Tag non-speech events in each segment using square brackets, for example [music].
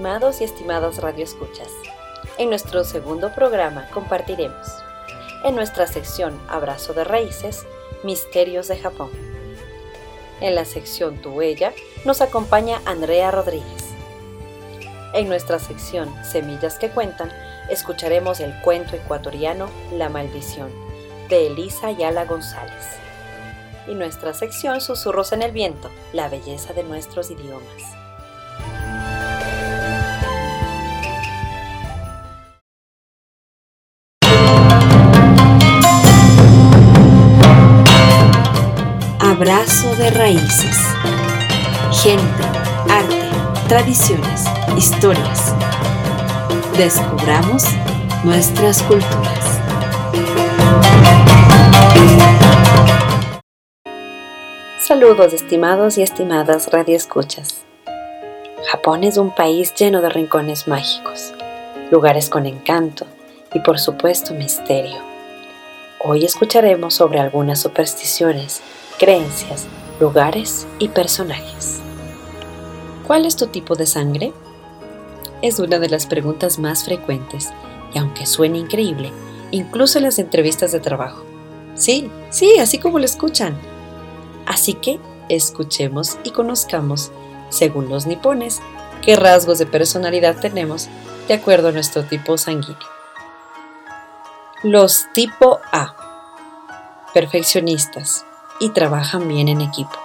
Estimados y estimadas radioescuchas, en nuestro segundo programa compartiremos, en nuestra sección Abrazo de Raíces, Misterios de Japón. En la sección Tu Huella nos acompaña Andrea Rodríguez. En nuestra sección Semillas que Cuentan escucharemos el cuento ecuatoriano La Maldición de Elisa Ayala González. Y nuestra sección Susurros en el Viento, la belleza de nuestros idiomas. Raíces. Gente, arte, tradiciones, historias. Descubramos nuestras culturas. Saludos estimados y estimadas radioescuchas. Japón es un país lleno de rincones mágicos, lugares con encanto y por supuesto misterio. Hoy escucharemos sobre algunas supersticiones creencias, lugares y personajes. ¿Cuál es tu tipo de sangre? Es una de las preguntas más frecuentes y aunque suene increíble, incluso en las entrevistas de trabajo. Sí, sí, así como lo escuchan. Así que escuchemos y conozcamos, según los nipones, qué rasgos de personalidad tenemos de acuerdo a nuestro tipo sanguíneo. Los tipo A. Perfeccionistas, y trabajan bien en equipo,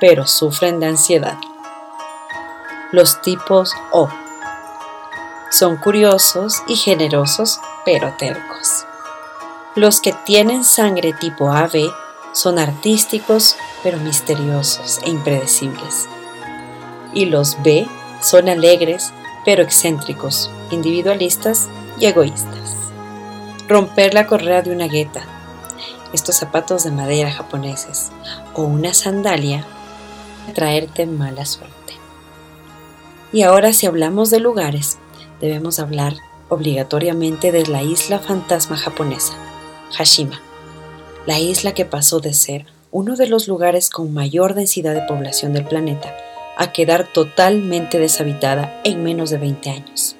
pero sufren de ansiedad. Los tipos O son curiosos y generosos, pero tercos. Los que tienen sangre tipo AB son artísticos, pero misteriosos e impredecibles. Y los B son alegres, pero excéntricos, individualistas y egoístas. Romper la correa de una gueta, estos zapatos de madera japoneses o una sandalia traerte mala suerte. Y ahora si hablamos de lugares, debemos hablar obligatoriamente de la isla fantasma japonesa, Hashima, la isla que pasó de ser uno de los lugares con mayor densidad de población del planeta a quedar totalmente deshabitada en menos de 20 años.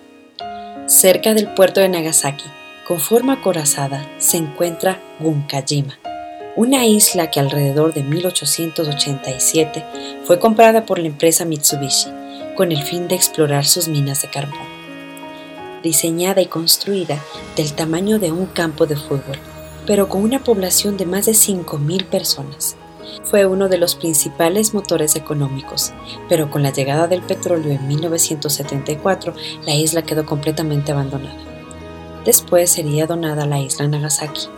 Cerca del puerto de Nagasaki, con forma acorazada se encuentra Gunkajima, una isla que alrededor de 1887 fue comprada por la empresa Mitsubishi con el fin de explorar sus minas de carbón. Diseñada y construida del tamaño de un campo de fútbol, pero con una población de más de 5.000 personas. Fue uno de los principales motores económicos, pero con la llegada del petróleo en 1974, la isla quedó completamente abandonada. Después sería donada a la isla Nagasaki.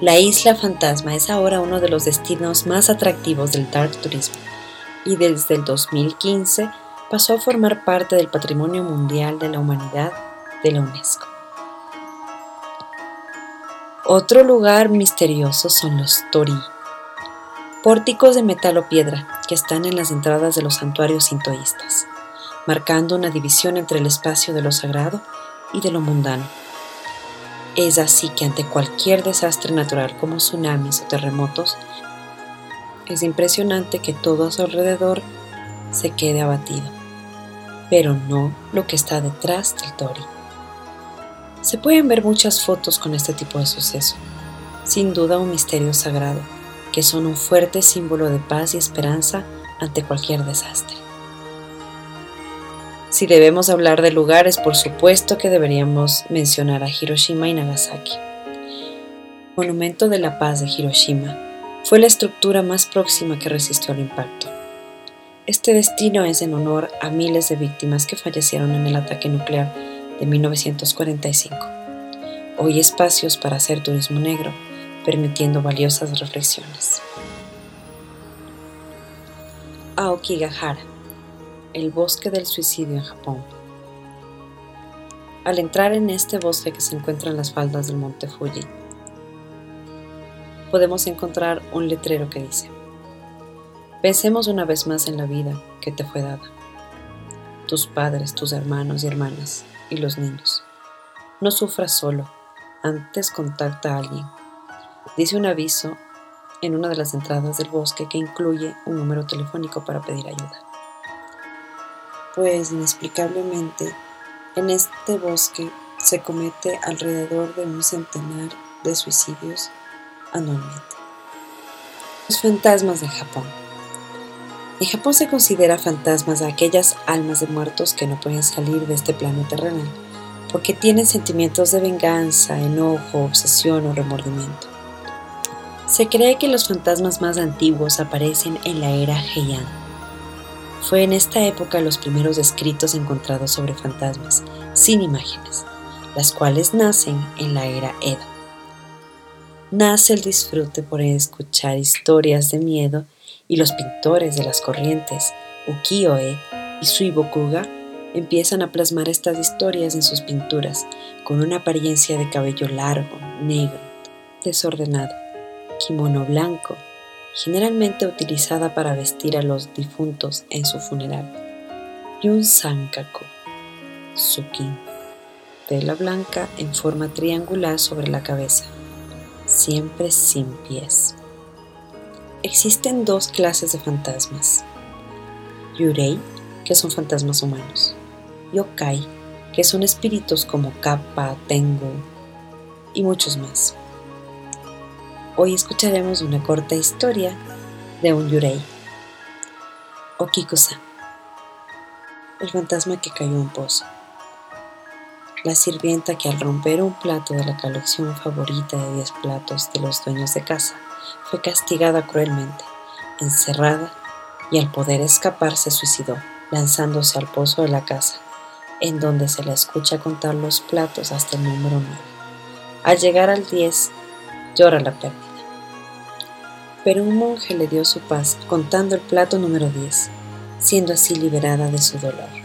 La isla fantasma es ahora uno de los destinos más atractivos del dark turismo y desde el 2015 pasó a formar parte del Patrimonio Mundial de la Humanidad de la UNESCO. Otro lugar misterioso son los tori, pórticos de metal o piedra que están en las entradas de los santuarios sintoístas, marcando una división entre el espacio de lo sagrado y de lo mundano. Es así que ante cualquier desastre natural como tsunamis o terremotos, es impresionante que todo a su alrededor se quede abatido, pero no lo que está detrás del tori. Se pueden ver muchas fotos con este tipo de suceso, sin duda un misterio sagrado, que son un fuerte símbolo de paz y esperanza ante cualquier desastre. Si debemos hablar de lugares, por supuesto que deberíamos mencionar a Hiroshima y Nagasaki. Monumento de la Paz de Hiroshima fue la estructura más próxima que resistió al impacto. Este destino es en honor a miles de víctimas que fallecieron en el ataque nuclear de 1945. Hoy espacios para hacer turismo negro, permitiendo valiosas reflexiones. Aokigahara, el bosque del suicidio en Japón. Al entrar en este bosque que se encuentra en las faldas del monte Fuji, podemos encontrar un letrero que dice, Pensemos una vez más en la vida que te fue dada, tus padres, tus hermanos y hermanas y los niños. No sufras solo, antes contacta a alguien. Dice un aviso en una de las entradas del bosque que incluye un número telefónico para pedir ayuda. Pues inexplicablemente, en este bosque se comete alrededor de un centenar de suicidios anualmente. Los fantasmas de Japón. En Japón se considera fantasmas a aquellas almas de muertos que no pueden salir de este plano terrenal porque tienen sentimientos de venganza, enojo, obsesión o remordimiento. Se cree que los fantasmas más antiguos aparecen en la era Heian. Fue en esta época los primeros escritos encontrados sobre fantasmas, sin imágenes, las cuales nacen en la era Edo. Nace el disfrute por escuchar historias de miedo y los pintores de las corrientes, ukiyo-e y suibokuga, empiezan a plasmar estas historias en sus pinturas con una apariencia de cabello largo, negro, desordenado kimono blanco, generalmente utilizada para vestir a los difuntos en su funeral, y un sankaku, sukin, tela blanca en forma triangular sobre la cabeza, siempre sin pies. Existen dos clases de fantasmas, yurei, que son fantasmas humanos, yokai, que son espíritus como Kappa, Tengu y muchos más. Hoy escucharemos una corta historia de un yurei. Okikusa, el fantasma que cayó en un pozo. La sirvienta que al romper un plato de la colección favorita de 10 platos de los dueños de casa fue castigada cruelmente, encerrada y al poder escapar se suicidó, lanzándose al pozo de la casa, en donde se la escucha contar los platos hasta el número 9. Al llegar al 10, llora la pérdida. Pero un monje le dio su paz contando el plato número 10, siendo así liberada de su dolor.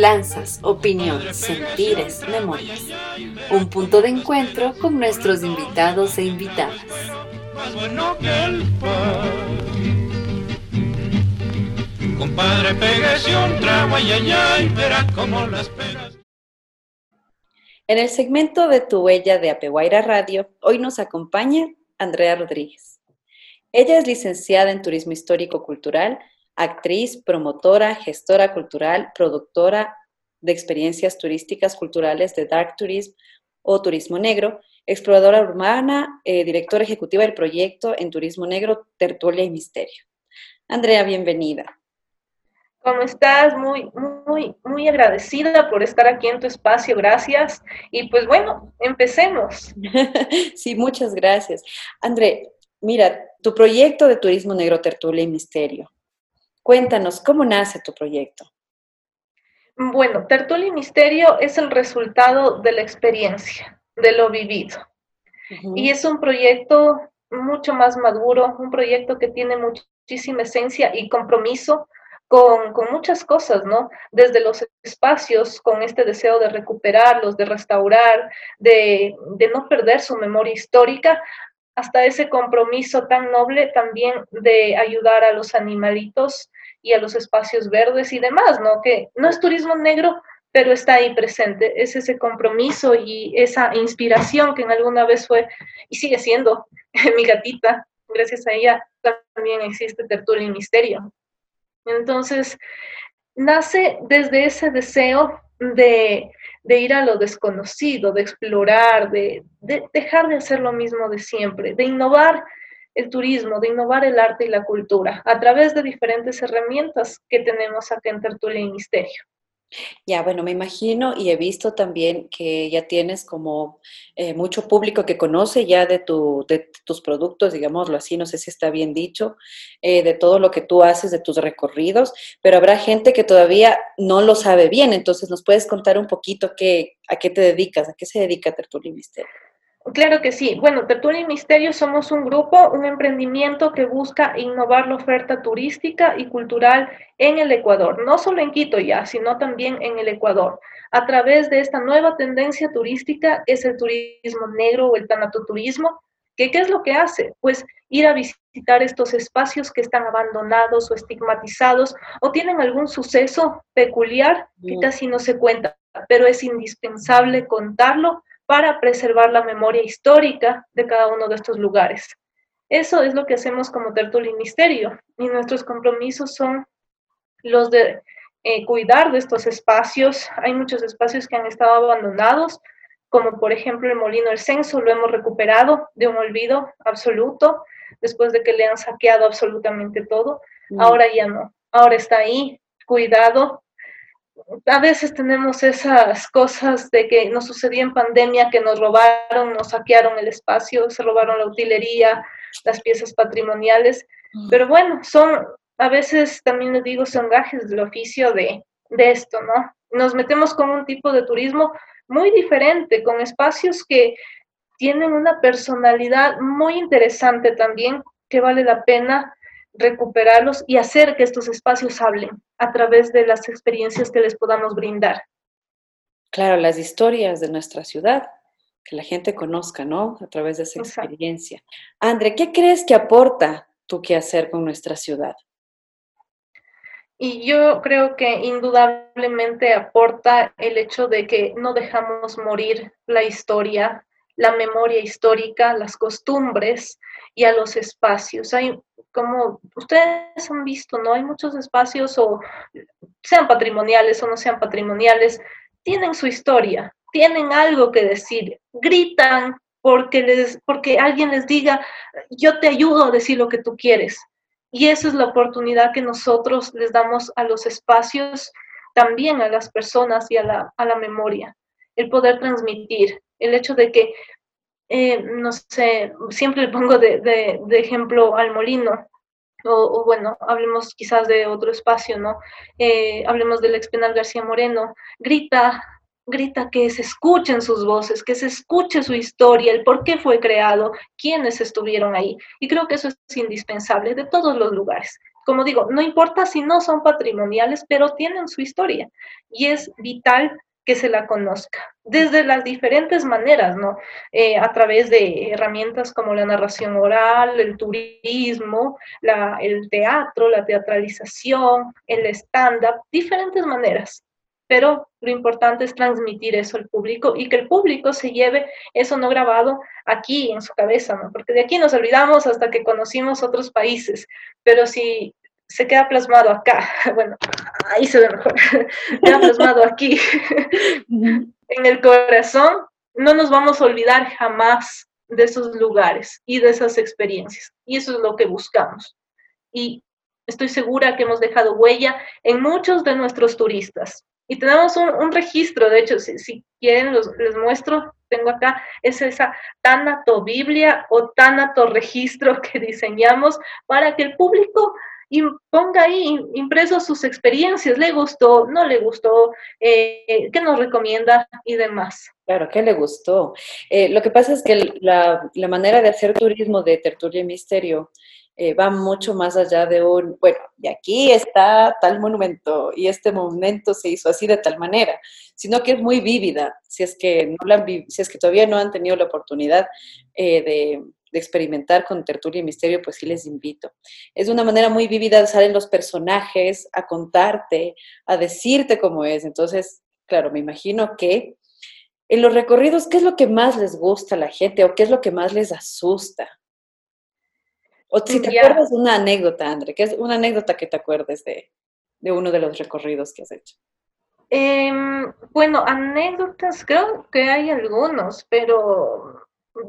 Semblanzas, opiniones, sentires, memorias. Un punto de encuentro con nuestros invitados e invitadas. Compadre, un trago y verá cómo las pegas. En el segmento de Tu Huella de Apeguaira Radio, hoy nos acompaña Andrea Rodríguez. Ella es licenciada en Turismo Histórico Cultural, actriz, promotora, gestora cultural, productora de experiencias turísticas culturales de Dark Tourism o Turismo Negro, exploradora urbana, eh, directora ejecutiva del proyecto en Turismo Negro, Tertulia y Misterio. Andrea, bienvenida. ¿Cómo estás? Muy, muy, muy agradecida por estar aquí en tu espacio, gracias. Y pues bueno, empecemos. [laughs] sí, muchas gracias. André, mira, tu proyecto de Turismo Negro, Tertulia y Misterio. Cuéntanos, ¿cómo nace tu proyecto? Bueno, Tertulia y Misterio es el resultado de la experiencia, de lo vivido. Y es un proyecto mucho más maduro, un proyecto que tiene muchísima esencia y compromiso con, muchas cosas, ¿no? Desde los espacios, con este deseo de recuperarlos, de restaurar, de, de no perder su memoria histórica, hasta ese compromiso tan noble también de ayudar a los animalitos y a los espacios verdes y demás, ¿no? Que no es turismo negro, pero está ahí presente. Es ese compromiso y esa inspiración que en alguna vez fue y sigue siendo [laughs] mi gatita. Gracias a ella también existe Tertulia y Misterio. Entonces, nace desde ese deseo de, ir a lo desconocido, de explorar, de, de dejar de hacer lo mismo de siempre, de innovar el turismo, de innovar el arte y la cultura a través de diferentes herramientas que tenemos acá en Tertulia y Misterio. Ya, bueno, me imagino y he visto también que ya tienes como eh, mucho público que conoce ya de, tu, de tus productos, digámoslo así, no sé si está bien dicho, eh, de todo lo que tú haces, de tus recorridos, pero habrá gente que todavía no lo sabe bien, entonces nos puedes contar un poquito qué, a qué te dedicas, a qué se dedica Tertulia Misterio. Claro que sí. Bueno, Tertulia y Misterio somos un grupo, un emprendimiento que busca innovar la oferta turística y cultural en el Ecuador, no solo en Quito ya, sino también en el Ecuador, a través de esta nueva tendencia turística es el turismo negro o el tanatoturismo, que ¿qué es lo que hace? Pues ir a visitar estos espacios que están abandonados o estigmatizados o tienen algún suceso peculiar que casi no se cuenta, pero es indispensable contarlo para preservar la memoria histórica de cada uno de estos lugares. Eso es lo que hacemos como Tertulia y Misterio, y nuestros compromisos son los de eh, cuidar de estos espacios. Hay muchos espacios que han estado abandonados, como por ejemplo el Molino El Censo, lo hemos recuperado de un olvido absoluto, después de que le han saqueado absolutamente todo. Mm. Ahora ya no, ahora está ahí, cuidado, a veces tenemos esas cosas de que nos sucedió en pandemia, que nos robaron, nos saquearon el espacio, se robaron la utilería, las piezas patrimoniales, mm. pero bueno, son, a veces también les digo, son gajes del oficio de, de esto, ¿no? Nos metemos con un tipo de turismo muy diferente, con espacios que tienen una personalidad muy interesante también, que vale la pena recuperarlos y hacer que estos espacios hablen a través de las experiencias que les podamos brindar. Claro, las historias de nuestra ciudad, que la gente conozca, ¿no? A través de esa experiencia. Andre, ¿qué crees que aporta tu hacer con nuestra ciudad? Y yo creo que indudablemente aporta el hecho de que no dejamos morir la historia, la memoria histórica, las costumbres y a los espacios. Hay como ustedes han visto, ¿no? Hay muchos espacios o sean patrimoniales o no sean patrimoniales, tienen su historia, tienen algo que decir, gritan porque les porque alguien les diga, "Yo te ayudo a decir lo que tú quieres." Y esa es la oportunidad que nosotros les damos a los espacios, también a las personas y a la, a la memoria, el poder transmitir, el hecho de que eh, no sé, siempre le pongo de, ejemplo al molino, o, bueno, hablemos quizás de otro espacio, ¿no? Eh, hablemos del expenal García Moreno, grita, grita que se escuchen sus voces, que se escuche su historia, el por qué fue creado, quiénes estuvieron ahí. Y creo que eso es indispensable de todos los lugares. Como digo, no importa si no son patrimoniales, pero tienen su historia y es vital que se la conozca, desde las diferentes maneras, ¿no? Eh, a través de herramientas como la narración oral, el turismo, el teatro, la teatralización, el stand-up, diferentes maneras. Pero lo importante es transmitir eso al público y que el público se lleve eso no grabado aquí en su cabeza, ¿no? Porque de aquí nos olvidamos hasta que conocimos otros países. Pero si se queda plasmado acá, [laughs] bueno, ahí se ve mejor, [laughs] queda plasmado aquí, [laughs] en el corazón, no nos vamos a olvidar jamás de esos lugares y de esas experiencias. Y eso es lo que buscamos. Y estoy segura que hemos dejado huella en muchos de nuestros turistas. Y tenemos un, registro, de hecho, si, quieren, les muestro, tengo acá, es esa Tanato Biblia o Tanato Registro que diseñamos para que el público y ponga ahí impresos sus experiencias, le gustó, no le gustó, eh, qué nos recomienda y demás. Claro, ¿qué le gustó? Eh, lo que pasa es que la, la, manera de hacer turismo de tertulia y misterio eh, va mucho más allá de un, bueno, y aquí está tal monumento y este monumento se hizo así de tal manera, sino que es muy vívida, si es que, no la si es que todavía no han tenido la oportunidad eh, de, de, experimentar con tertulia y misterio, pues sí les invito. Es una manera muy vívida, salen los personajes a contarte, a decirte cómo es, entonces, claro, me imagino que en los recorridos, ¿qué es lo que más les gusta a la gente o qué es lo que más les asusta? O si te acuerdas de una anécdota, André, que es una anécdota que te acuerdes de, uno de los recorridos que has hecho. Em, bueno, anécdotas, creo que hay algunos, pero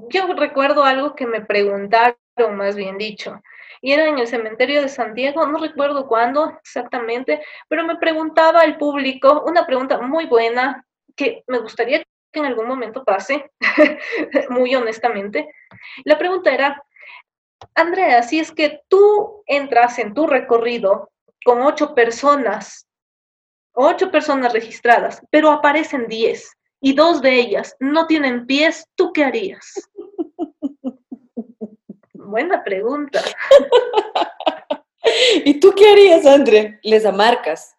yo recuerdo algo que me preguntaron, más bien dicho, y era en el cementerio de San Diego, no recuerdo cuándo exactamente, pero me preguntaba el público una pregunta muy buena que me gustaría que en algún momento pase, [laughs] muy honestamente. La pregunta era, Andrea, si es que tú entras en tu recorrido con ocho personas, ocho personas registradas, pero aparecen diez y dos de ellas no tienen pies, ¿tú qué harías? Buena pregunta. [laughs] ¿Y tú qué harías, Andrea? Les amarcas.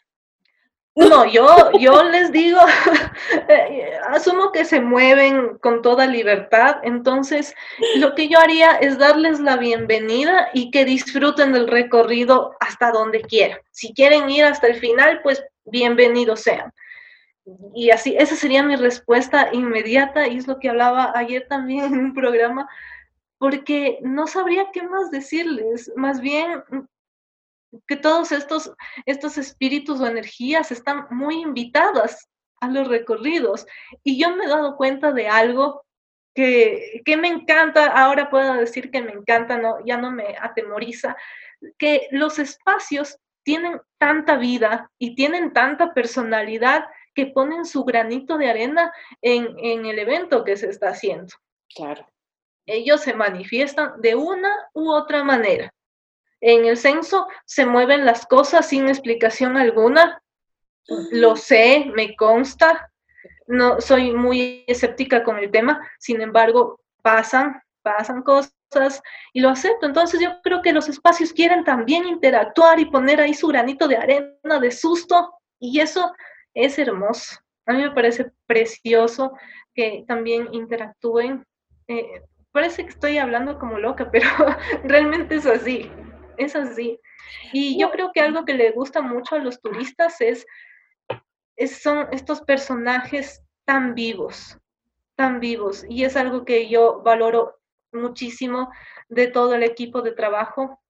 No, yo, yo les digo, [laughs] asumo que se mueven con toda libertad, entonces lo que yo haría es darles la bienvenida y que disfruten del recorrido hasta donde quieran. Si quieren ir hasta el final, pues bienvenidos sean. Y así, esa sería mi respuesta inmediata y es lo que hablaba ayer también en un programa, porque no sabría qué más decirles. Más bien, que todos estos, estos espíritus o energías están muy invitadas a los recorridos. Y yo me he dado cuenta de algo que, que me encanta, ahora puedo decir que me encanta, no, ya no me atemoriza, que los espacios tienen tanta vida y tienen tanta personalidad que ponen su granito de arena en, en el evento que se está haciendo. Claro. Ellos se manifiestan de una u otra manera. En el censo se mueven las cosas sin explicación alguna. Lo sé, me consta. No soy muy escéptica con el tema, sin embargo, pasan, pasan cosas y lo acepto. Entonces yo creo que los espacios quieren también interactuar y poner ahí su granito de arena, de susto, y eso es hermoso. A mí me parece precioso que también interactúen. Eh, parece que estoy hablando como loca, [laughs] pero realmente es así es así. Y yo creo que algo que le gusta mucho a los turistas es, son estos personajes tan vivos, tan vivos. Y es algo que yo valoro muchísimo de todo el equipo de trabajo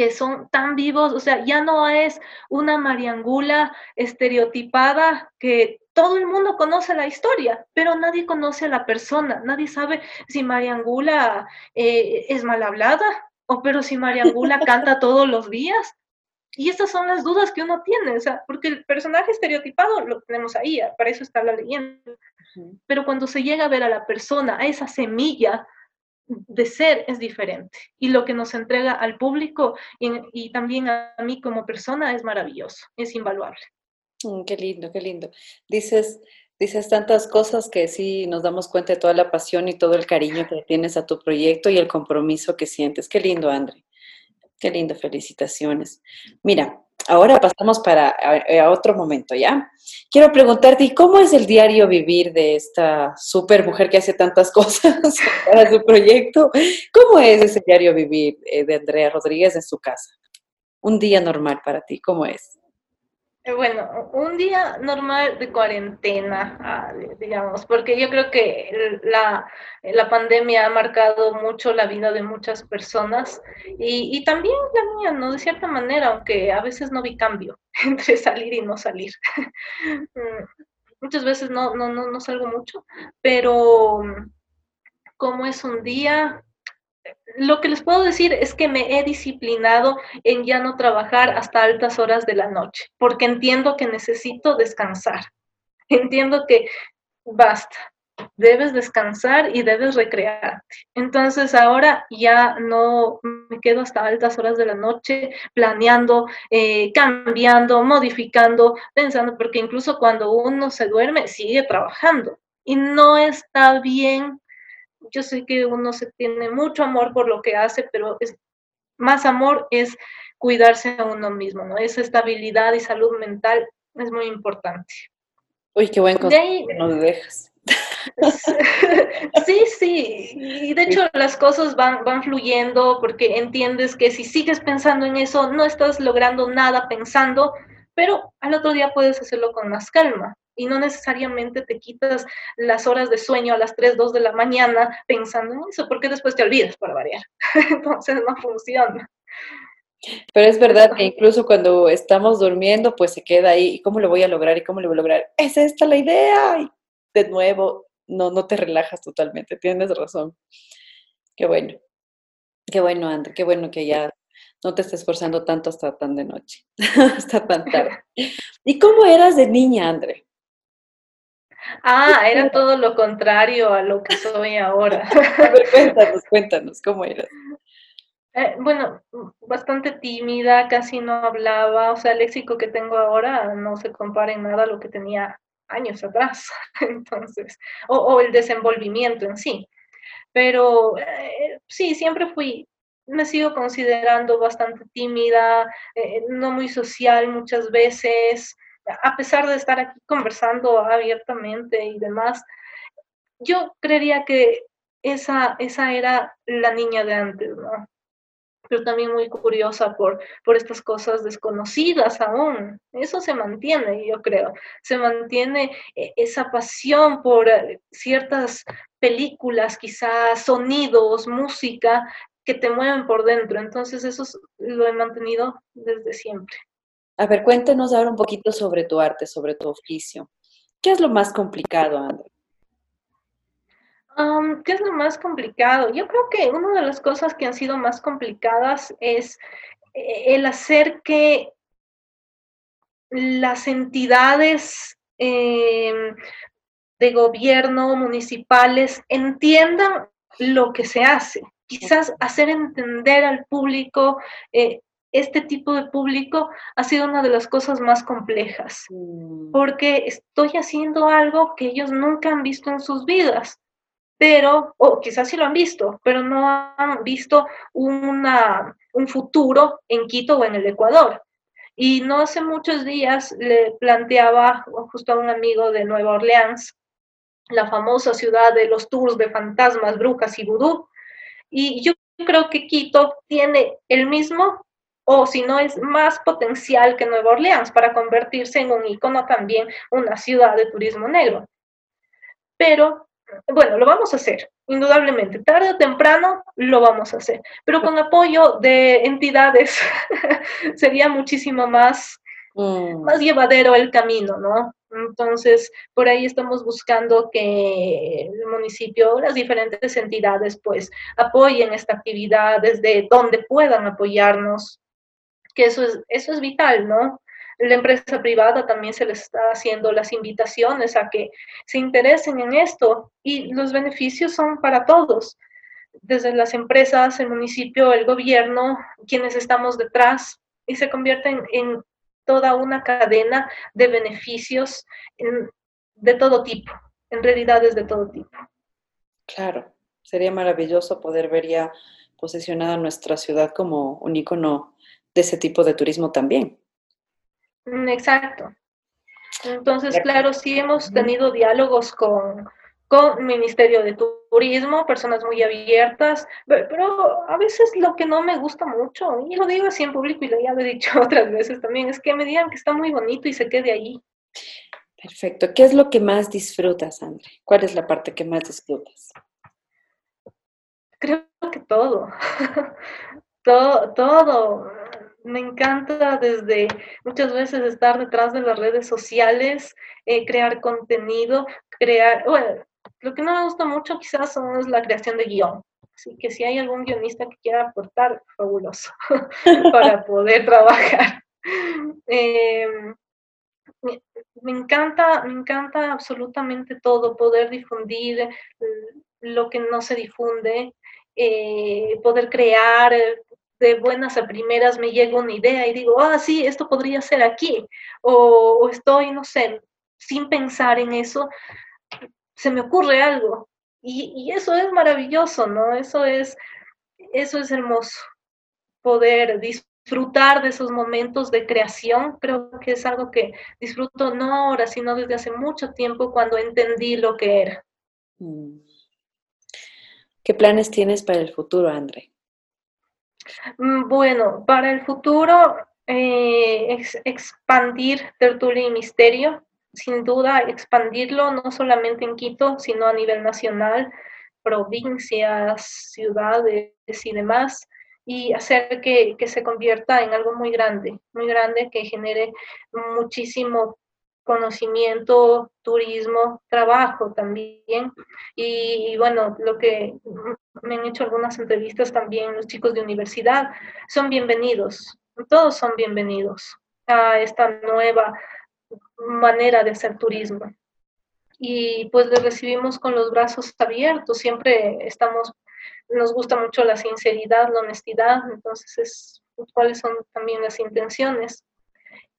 que son tan vivos, o sea, ya no es una mariangula estereotipada que todo el mundo conoce la historia, pero nadie conoce a la persona, nadie sabe si Mariangula eh, es mal hablada, o pero si María Angula [laughs] canta todos los días. Y estas son las dudas que uno tiene, o sea, porque el personaje estereotipado lo tenemos ahí, para eso está la leyenda. Pero cuando se llega a ver a la persona, a esa semilla de ser, es diferente. Y lo que nos entrega al público y, también a mí como persona es maravilloso, es invaluable. Mm, qué lindo, qué lindo. Dices, Dices tantas cosas que sí nos damos cuenta de toda la pasión y todo el cariño que tienes a tu proyecto y el compromiso que sientes. Qué lindo, André. Qué lindo, felicitaciones. Mira, ahora pasamos para a, otro momento, ¿ya? Quiero preguntarte, ¿y cómo es el diario vivir de esta super mujer que hace tantas [laughs] cosas para su proyecto? ¿Cómo es ese diario vivir eh, de Andrea Rodríguez en su casa? Un día normal para ti, ¿cómo es? Eh, bueno, un día normal de cuarentena, ah, digamos, porque yo creo que la, pandemia ha marcado mucho la vida de muchas personas y, también la mía, ¿no? De cierta manera, aunque a veces no vi cambio [laughs] entre salir y no salir. [laughs] Mm, muchas veces no, no, no, no salgo mucho, pero mm, como es un día, lo que les puedo decir es que me he disciplinado en ya no trabajar hasta altas horas de la noche, porque entiendo que necesito descansar. Entiendo que basta, debes descansar y debes recrearte. Entonces ahora ya no me quedo hasta altas horas de la noche planeando, eh, cambiando, modificando, pensando, porque incluso cuando uno se duerme sigue trabajando y no está bien. Yo sé que uno se tiene mucho amor por lo que hace, pero es, más amor es cuidarse a uno mismo, ¿no? Esa estabilidad y salud mental es muy importante. Uy, qué buen consejo nos dejas. [laughs] Sí, sí, y de hecho las cosas van, van fluyendo porque entiendes que si sigues pensando en eso, no estás logrando nada pensando, pero al otro día puedes hacerlo con más calma y no necesariamente te quitas las horas de sueño a las 3, 2 de la mañana pensando en eso, porque después te olvidas para variar. [laughs] Entonces no funciona. Pero es verdad que incluso cuando estamos durmiendo, pues se queda ahí, ¿y cómo lo voy a lograr? ¿Y cómo lo voy a lograr? Es esta la idea. Y de nuevo, no, no te relajas totalmente, tienes razón. Qué bueno. Qué bueno, André, qué bueno que ya no te estés esforzando tanto hasta tan de noche, [laughs] hasta tan tarde. [laughs] ¿Y cómo eras de niña, André? Ah, [laughs] era todo lo contrario a lo que soy ahora. [laughs] A ver, cuéntanos, cuéntanos, ¿cómo eras? Eh, bueno, bastante tímida, casi no hablaba, o sea, el léxico que tengo ahora no se compara en nada a lo que tenía años atrás, [laughs] entonces, o, el desenvolvimiento en sí. Pero eh, sí, siempre fui, me sigo considerando bastante tímida, eh, no muy social muchas veces, a pesar de estar aquí conversando abiertamente y demás. Yo creería que esa, esa era la niña de antes, ¿no? pero también muy curiosa por, por estas cosas desconocidas aún. Eso se mantiene, yo creo. Se mantiene eh, esa pasión por eh, ciertas películas, quizás sonidos, música que te mueven por dentro. Entonces eso lo he mantenido desde siempre. A ver, cuéntanos ahora un poquito sobre tu arte, sobre tu oficio. ¿Qué es lo más complicado, André? ¿Qué es lo más complicado? Yo creo que una de las cosas que han sido más complicadas es eh, el hacer que las entidades em, de gobierno municipales entiendan lo que se hace. Quizás hacer entender al público, eh, este tipo de público ha sido una de las cosas más complejas, mm. porque estoy haciendo algo que ellos nunca han visto en sus vidas pero, o quizás sí lo han visto, pero no han visto una, un futuro en Quito o en el Ecuador. Y no hace muchos días le planteaba justo a un amigo de Nueva Orleans, la famosa ciudad de los tours de fantasmas, brujas y vudú. Y yo creo que Quito tiene el mismo, o si no es más potencial que Nueva Orleans para convertirse en un icono también, una ciudad de turismo negro. Pero bueno, lo vamos a hacer, indudablemente. Tarde o temprano lo vamos a hacer, pero con apoyo de entidades [laughs] sería muchísimo más, mm. más llevadero el camino, ¿no? Entonces, por ahí estamos buscando que el municipio, las diferentes entidades, pues apoyen esta actividad desde donde puedan apoyarnos, que eso es, eso es vital, ¿no? la empresa privada también se les está haciendo las invitaciones a que se interesen en esto y los beneficios son para todos, desde las empresas, el municipio, el gobierno, quienes estamos detrás y se convierten en toda una cadena de beneficios de todo tipo, en realidades de todo tipo. Claro, sería maravilloso poder ver ya posicionada nuestra ciudad como un icono de ese tipo de turismo también. Mm, exacto. Entonces, claro, sí hemos tenido diálogos con, con Ministerio de Turismo, personas muy abiertas, pero a veces lo que no me gusta mucho, y lo digo así en público y lo ya lo he dicho [laughs] otras veces también, es que me digan que está muy bonito y se quede ahí. Perfecto. ¿Qué es lo que más disfrutas, André? ¿Cuál es la parte que más disfrutas? Creo que todo. [laughs] todo, todo me encanta desde muchas veces estar detrás de las redes sociales, eh, crear contenido, crear, lo que no me gusta mucho quizás es la creación de guion. Así que si hay algún guionista que quiera aportar, fabuloso, [laughs] para poder trabajar. Em, me encanta, me encanta absolutamente todo, poder difundir lo que no se difunde, eh, poder crear, de buenas a primeras me llega una idea y digo, ah, sí, esto podría ser aquí, o, estoy, no sé, sin pensar en eso, se me ocurre algo. Y, y, eso es maravilloso, ¿no? Eso es, eso es hermoso, poder disfrutar de esos momentos de creación. Creo que es algo que disfruto no ahora, sino desde hace mucho tiempo cuando entendí lo que era. Mm. ¿Qué planes tienes para el futuro, André? Mm, bueno, para el futuro, eh, expandir Tertulia y Misterio, sin duda expandirlo no solamente en Quito, sino a nivel nacional, provincias, ciudades y demás, y hacer que, que se convierta en algo muy grande, muy grande que genere muchísimo conocimiento, turismo, trabajo también. Y, bueno, lo que me han hecho algunas entrevistas también los chicos de universidad, son bienvenidos, todos son bienvenidos a esta nueva manera de hacer turismo. Y pues les recibimos con los brazos abiertos, siempre estamos, nos gusta mucho la sinceridad, la honestidad, entonces es cuáles son también las intenciones.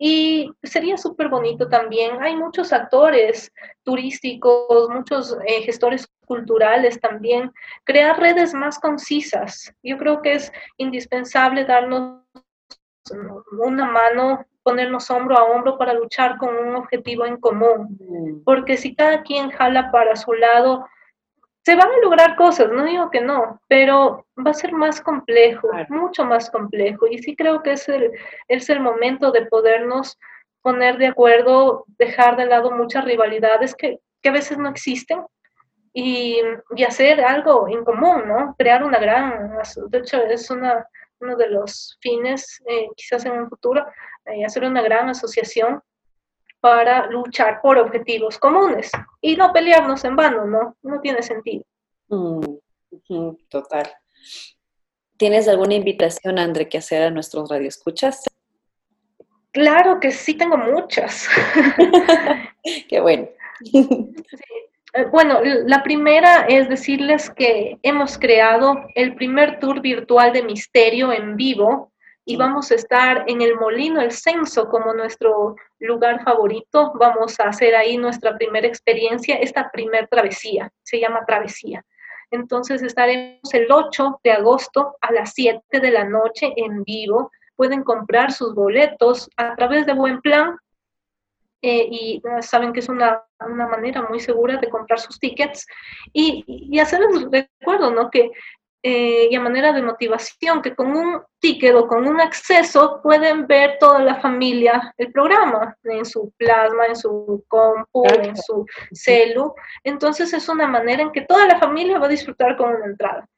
Y sería súper bonito también. Hay muchos actores turísticos, muchos eh, gestores culturales también. Crear redes más concisas. Yo creo que es indispensable darnos una mano, ponernos hombro a hombro para luchar con un objetivo en común. Mm. Porque si cada quien jala para su lado, se van a lograr cosas, no digo que no, pero va a ser más complejo, mucho más complejo. Y sí creo que es el, es el momento de podernos poner de acuerdo, dejar de lado muchas rivalidades que, que a veces no existen y, y, hacer algo en común, ¿no? Crear una gran, de hecho es una, uno de los fines, eh, quizás en un futuro, eh, hacer una gran asociación para luchar por objetivos comunes y no pelearnos en vano, ¿no? No tiene sentido. Mm, total. ¿Tienes alguna invitación, André, que hacer a nuestros radioescuchas? Claro que sí, tengo muchas. [laughs] Qué bueno. Eh, bueno, la primera es decirles que hemos creado el primer tour virtual de misterio en vivo y vamos a estar en el Molino El Censo como nuestro lugar favorito. Vamos a hacer ahí nuestra primera experiencia, esta primer travesía, se llama travesía. Entonces estaremos el 8 de agosto a las 7 de la noche en vivo. Pueden comprar sus boletos a través de Buen Plan eh, y saben que es una, una, manera muy segura de comprar sus tickets y, y hacerles recuerdo, ¿no? Que eh, y a manera de motivación, que con un ticket o con un acceso pueden ver toda la familia el programa en su plasma, en su compu, en su celu. Entonces es una manera en que toda la familia va a disfrutar con una entrada.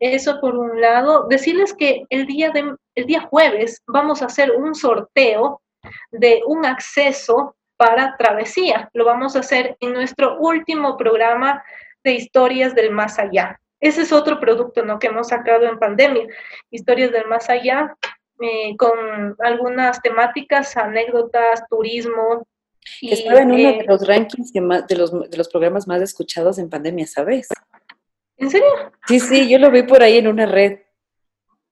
Eso por un lado. Decirles que el día, de, el día jueves vamos a hacer un sorteo de un acceso para travesía. Lo vamos a hacer en nuestro último programa de historias del más allá. Ese es otro producto ¿no? que hemos sacado en pandemia, historias del más allá, eh, con algunas temáticas, anécdotas, turismo. Y, estaba en uno de eh, los rankings de, los, de los programas más escuchados en pandemia, ¿sabes? ¿En serio? Sí, sí, yo lo vi por ahí en una red.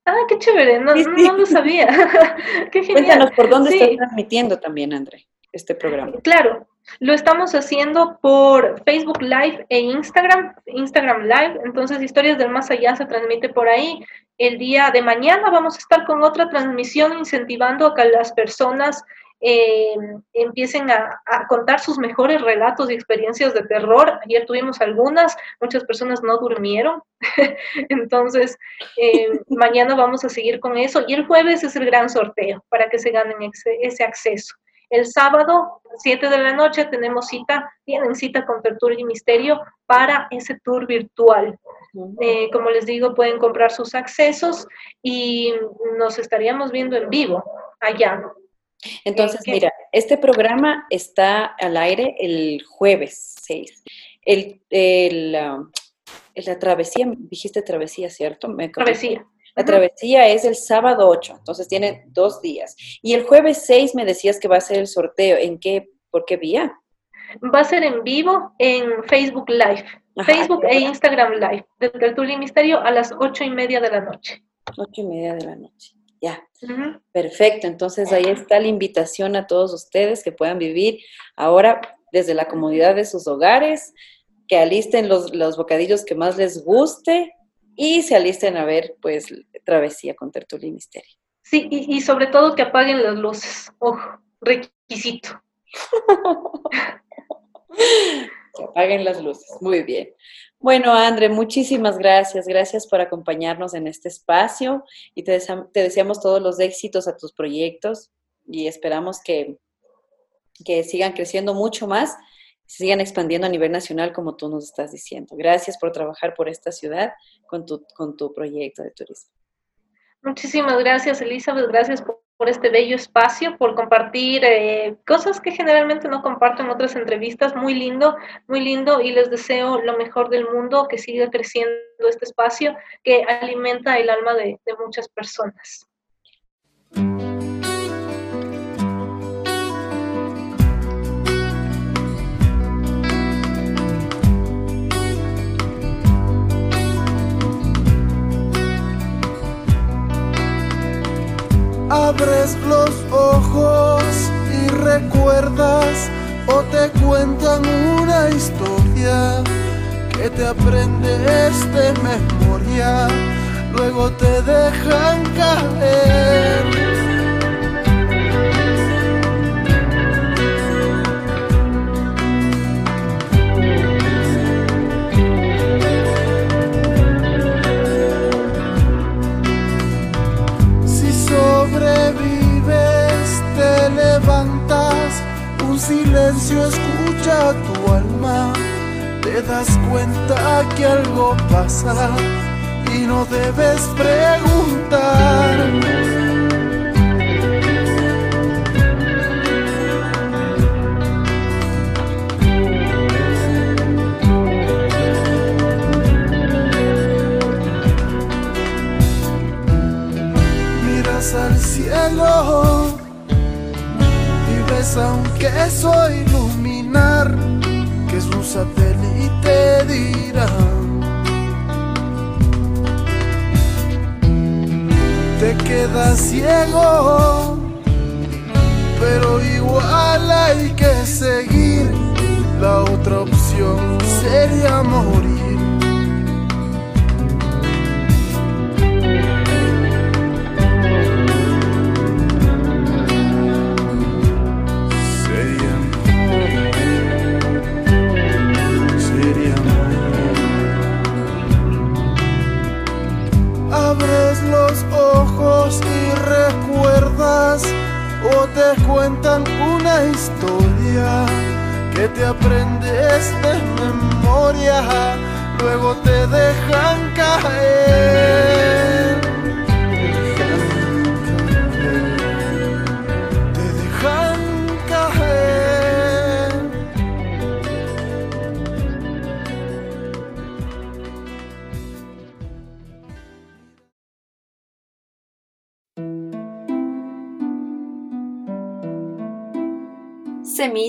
Ah, qué chévere, no, no, lo sabía. [laughs] qué genial. Cuéntanos, ¿por dónde estás transmitiendo también, André, este programa? Claro, lo estamos haciendo por Facebook Live e Instagram, Instagram Live. Entonces, Historias del Más Allá se transmite por ahí. El día de mañana vamos a estar con otra transmisión incentivando a que las personas eh, empiecen a, contar sus mejores relatos y experiencias de terror. Ayer tuvimos algunas, muchas personas no durmieron. [laughs] Entonces, eh, mañana vamos a seguir con eso. Y el jueves es el gran sorteo para que se ganen ese acceso. El sábado, 7 de la noche, tenemos cita, tienen cita con Tertulia y Misterio para ese tour virtual. Eh, como les digo, pueden comprar sus accesos y nos estaríamos viendo en vivo allá. Entonces, eh, mira, este programa está al aire el jueves 6. El, el, um, la travesía, dijiste travesía, ¿cierto? travesía. La travesía es el sábado 8, entonces tiene dos días. Y el jueves 6 me decías que va a ser el sorteo. ¿En qué ¿Por qué vía? Va a ser en vivo en Facebook Live, Facebook e Instagram Live, de Tertulia y Misterio a las ocho y media de la noche. Ocho y media de la noche. Ya, perfecto. Entonces ahí está la invitación a todos ustedes que puedan vivir ahora desde la comodidad de sus hogares, que alisten los, los bocadillos que más les guste y se alisten a ver, pues, Travesía con Tertulia y Misterio. Sí, y, y sobre todo que apaguen las luces. Ojo, requisito. [laughs] que apaguen las luces. Muy bien. Bueno, André, muchísimas gracias. Gracias por acompañarnos en este espacio y te, deseamos todos los éxitos a tus proyectos y esperamos que, que sigan creciendo mucho más, sigan expandiendo a nivel nacional como tú nos estás diciendo. Gracias por trabajar por esta ciudad con tu, con tu proyecto de turismo. Muchísimas gracias, Elizabeth. Gracias por, este bello espacio, por compartir eh, cosas que generalmente no comparto en otras entrevistas. Muy lindo, muy lindo y les deseo lo mejor del mundo, que siga creciendo este espacio que alimenta el alma de muchas personas. Abres los ojos y recuerdas o te cuentan una historia que te aprendes de memoria, luego te dejan caer silencio escucha tu alma, te das cuenta que algo pasa y no debes preguntar. Al cielo aunque soy luminar, que es un satélite dirá. Te quedas ciego, pero igual hay que seguir. La otra opción sería morir. Que te aprendes de memoria, luego te dejan caer.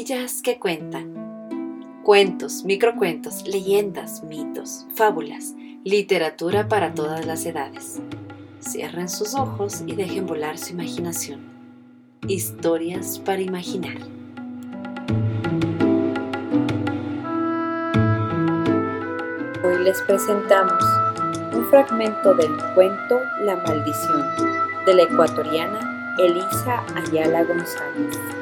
Que cuentan. Cuentos, microcuentos, leyendas, mitos, fábulas, literatura para todas las edades. Cierren sus ojos y dejen volar su imaginación. Historias para imaginar. Hoy les presentamos un fragmento del cuento La maldición de la ecuatoriana Elisa Ayala González.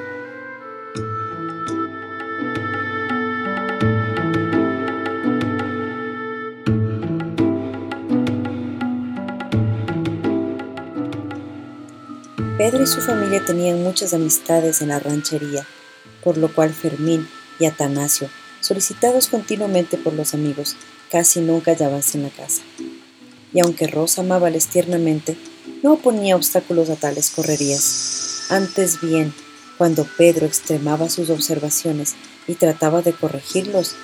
Pedro y su familia tenían muchas amistades en la ranchería, por lo cual Fermín y Atanasio, solicitados continuamente por los amigos, casi nunca hallabanse en la casa. Y aunque Rosa amaba tiernamente, no oponía obstáculos a tales correrías. Antes bien, cuando Pedro extremaba sus observaciones y trataba de corregirlos,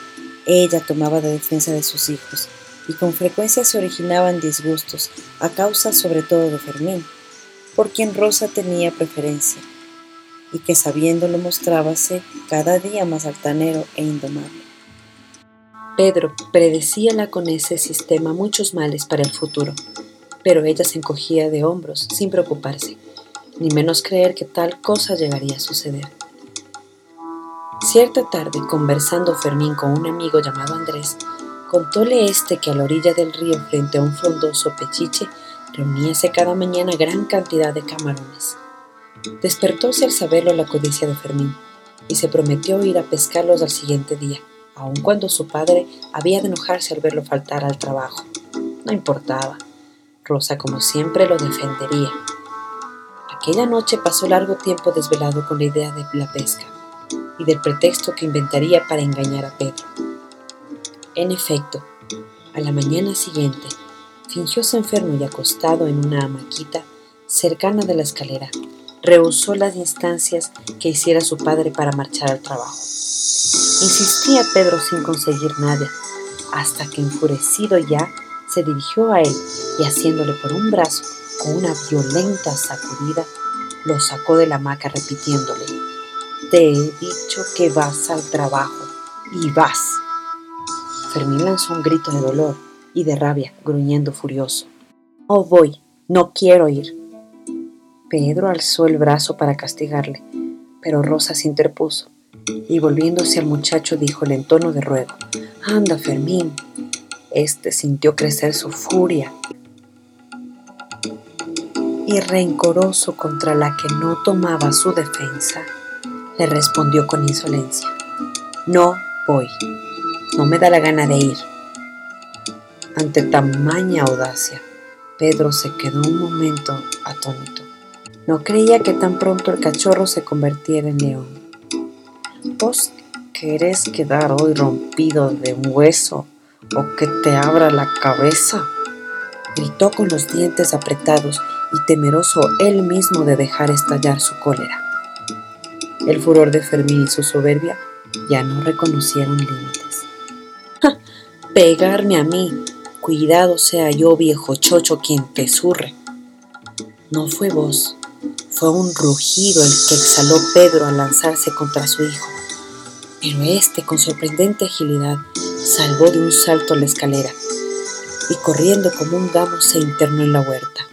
ella tomaba de defensa de sus hijos, y con frecuencia se originaban disgustos, a causa sobre todo de Fermín, por quien Rosa tenía preferencia, y que sabiéndolo mostrábase cada día más altanero e indomable. Pedro predecíala con ese sistema muchos males para el futuro, pero ella se encogía de hombros sin preocuparse, ni menos creer que tal cosa llegaría a suceder. Cierta tarde, conversando Fermín con un amigo llamado Andrés, contóle este que a la orilla del río, frente a un frondoso pechiche, reuníase cada mañana gran cantidad de camarones. Despertóse al saberlo la codicia de Fermín, y se prometió ir a pescarlos al siguiente día aun cuando su padre había de enojarse al verlo faltar al trabajo. No importaba. Rosa, como siempre, lo defendería. Aquella noche pasó largo tiempo desvelado con la idea de la pesca y del pretexto que inventaría para engañar a Pedro. En efecto, a la mañana siguiente, fingióse enfermo y acostado en una hamaquita cercana de la escalera, rehusó las instancias que hiciera su padre para marchar al trabajo. Insistía Pedro sin conseguir nada, hasta que enfurecido ya, se dirigió a él y haciéndole por un brazo con una violenta sacudida, lo sacó de la hamaca repitiéndole, Te he dicho que vas al trabajo, y vas. Fermín lanzó un grito de dolor y de rabia, gruñendo furioso. No voy, no quiero ir. Pedro alzó el brazo para castigarle, pero Rosa se interpuso y volviéndose al muchacho díjole en tono de ruego, Anda, Fermín. Este sintió crecer su furia y rencoroso contra la que no tomaba su defensa, le respondió con insolencia, No voy, no me da la gana de ir. Ante tamaña audacia, Pedro se quedó un momento atónito. No creía que tan pronto el cachorro se convirtiera en león. ¿Vos querés quedar hoy rompido de un hueso o que te abra la cabeza? Gritó con los dientes apretados y temeroso él mismo de dejar estallar su cólera. El furor de Fermín y su soberbia ya no reconocieron límites. Pegarme a mí, cuidado sea yo viejo chocho quien te surre. No fue vos, fue un rugido el que exhaló Pedro al lanzarse contra su hijo pero este con sorprendente agilidad salvó de un salto la escalera y corriendo como un gamo se internó en la huerta.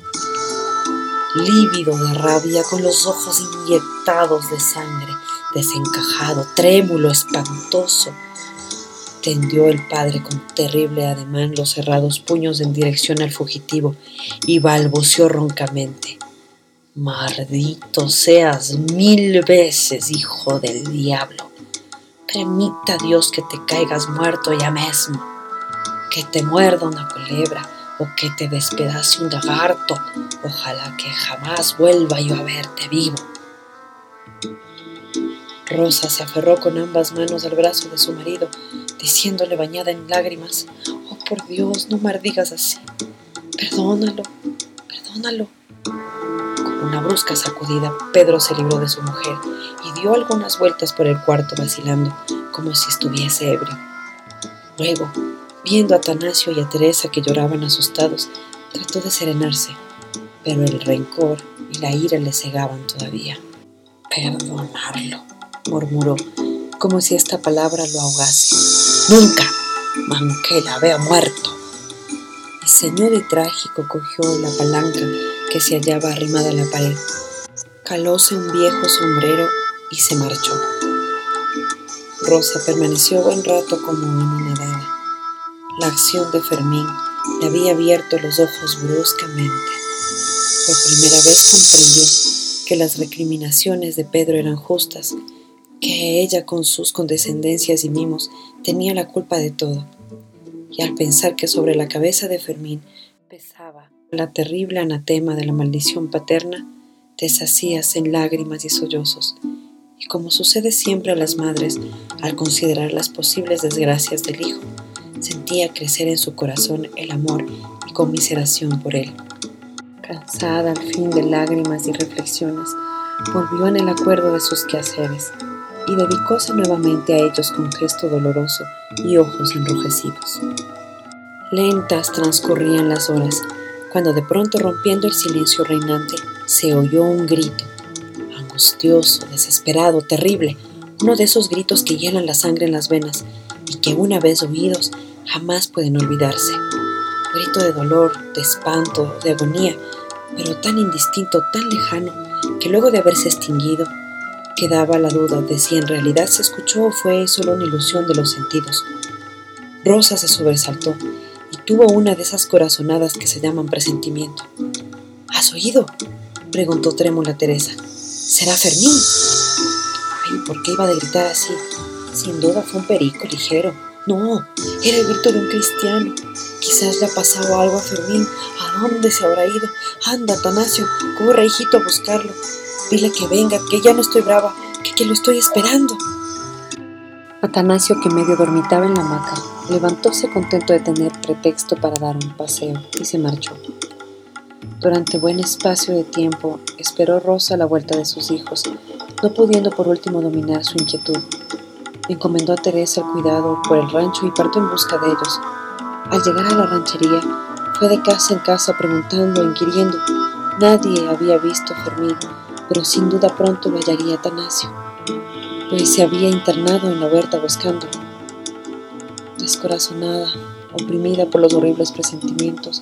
Lívido de rabia, con los ojos inyectados de sangre, desencajado, trémulo, espantoso, tendió el padre con terrible ademán los cerrados puños en dirección al fugitivo y balbuceó roncamente. Maldito seas mil veces, hijo del diablo. Permita Dios que te caigas muerto ya mismo, que te muerda una culebra o que te despedace un lagarto. Ojalá que jamás vuelva yo a verte vivo. Rosa se aferró con ambas manos al brazo de su marido, diciéndole bañada en lágrimas, Oh por Dios, no me digas así. Perdónalo, perdónalo una brusca sacudida, Pedro se libró de su mujer y dio algunas vueltas por el cuarto vacilando, como si estuviese ebrio. Luego, viendo a Atanasio y a Teresa que lloraban asustados, trató de serenarse, pero el rencor y la ira le cegaban todavía. Perdonarlo, murmuró, como si esta palabra lo ahogase. Nunca, aunque la vea muerto. Y ceñudo y trágico cogió la palanca que se hallaba arrimada a la pared. Calóse un viejo sombrero y se marchó. Rosa permaneció buen rato como anonadada. La acción de Fermín le había abierto los ojos bruscamente. Por primera vez comprendió que las recriminaciones de Pedro eran justas, que ella con sus condescendencias y mimos tenía la culpa de todo. Y al pensar que sobre la cabeza de Fermín pesaba la terrible anatema de la maldición paterna, deshacías en lágrimas y sollozos, y como sucede siempre a las madres al considerar las posibles desgracias del hijo, sentía crecer en su corazón el amor y conmiseración por él. Cansada al fin de lágrimas y reflexiones, volvió en el acuerdo de sus quehaceres y dedicóse nuevamente a ellos con gesto doloroso y ojos enrojecidos. Lentas transcurrían las horas cuando de pronto rompiendo el silencio reinante se oyó un grito, angustioso, desesperado, terrible, uno de esos gritos que hielan la sangre en las venas y que una vez oídos jamás pueden olvidarse. Grito de dolor, de espanto, de agonía, pero tan indistinto, tan lejano, que luego de haberse extinguido, quedaba la duda de si en realidad se escuchó o fue solo una ilusión de los sentidos. Rosa se sobresaltó y tuvo una de esas corazonadas que se llaman presentimiento. ¿Has oído? preguntó trémula Teresa. ¿Será Fermín? Ay, ¿por qué iba a gritar así? Sin duda fue un perico ligero. No, era el grito de un cristiano. Quizás le ha pasado algo a Fermín. ¿A dónde se habrá ido? Anda, Atanasio, corre, hijito, a buscarlo. Dile que venga, que ya no estoy brava, que, que lo estoy esperando. Atanasio, que medio dormitaba en la hamaca, levantóse contento de tener pretexto para dar un paseo y se marchó. Durante buen espacio de tiempo esperó Rosa la vuelta de sus hijos, no pudiendo por último dominar su inquietud. Encomendó a Teresa el cuidado por el rancho y partió en busca de ellos. Al llegar a la ranchería, fue de casa en casa preguntando, inquiriendo. Nadie había visto a Fermín, pero sin duda pronto lo hallaría Atanasio, pues se había internado en la huerta buscándolo. Descorazonada, oprimida por los horribles presentimientos,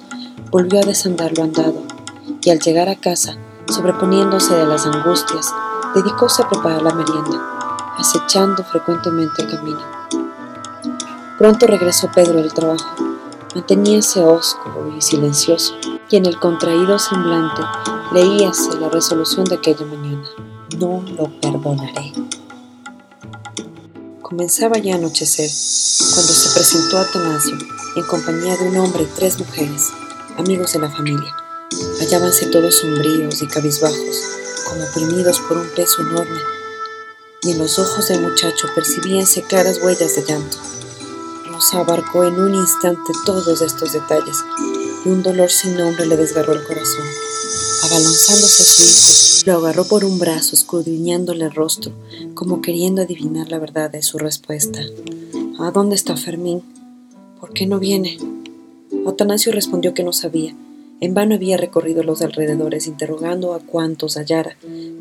volvió a desandar lo andado, y al llegar a casa, sobreponiéndose de las angustias, dedicóse a preparar la merienda, acechando frecuentemente el camino. Pronto regresó Pedro del trabajo. Manteníase oscuro y silencioso, y en el contraído semblante leíase la resolución de aquella mañana. No lo perdonaré. Comenzaba ya a anochecer, cuando se presentó Atanasio en compañía de un hombre y tres mujeres, amigos de la familia. Hallábanse todos sombríos y cabizbajos, como oprimidos por un peso enorme, y en los ojos del muchacho percibíanse claras huellas de llanto. Rosa abarcó en un instante todos estos detalles, y un dolor sin nombre le desgarró el corazón. Abalanzándose a su hijo, lo agarró por un brazo, escudriñándole el rostro, como queriendo adivinar la verdad de su respuesta. ¿A dónde está Fermín? ¿Por qué no viene? Atanasio respondió que no sabía. En vano había recorrido los alrededores interrogando a cuantos hallara.